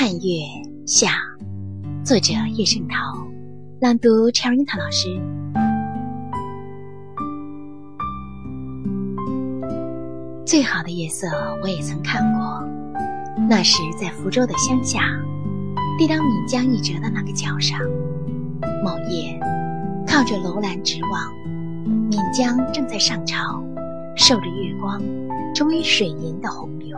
看月下，作者叶圣陶，朗读乔樱桃老师。最好的夜色我也曾看过，那时在福州的乡下，地当闽江一折的那个角上，某夜靠着楼兰直望，闽江正在上潮，受着月光，成为水银的洪流。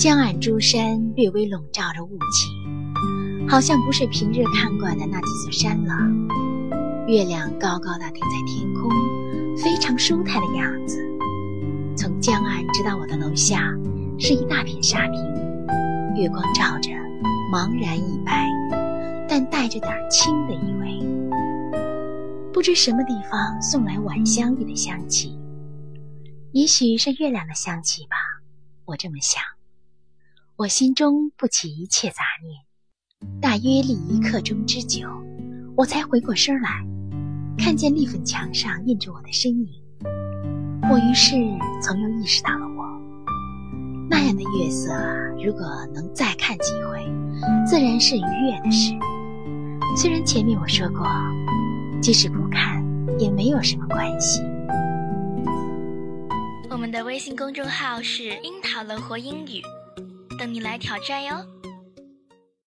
江岸诸山略微笼罩着雾气，好像不是平日看惯的那几座山了。月亮高高的顶在天空，非常舒泰的样子。从江岸直到我的楼下，是一大片沙坪，月光照着，茫然一白，但带着点青的意味。不知什么地方送来晚香玉的香气，也许是月亮的香气吧，我这么想。我心中不起一切杂念，大约立一刻钟之久，我才回过身来，看见立粉墙上印着我的身影。我于是从又意识到了我那样的月色，如果能再看几回，自然是愉悦的事。虽然前面我说过，即使不看也没有什么关系。我们的微信公众号是“樱桃乐活英语”。等你来挑战哟！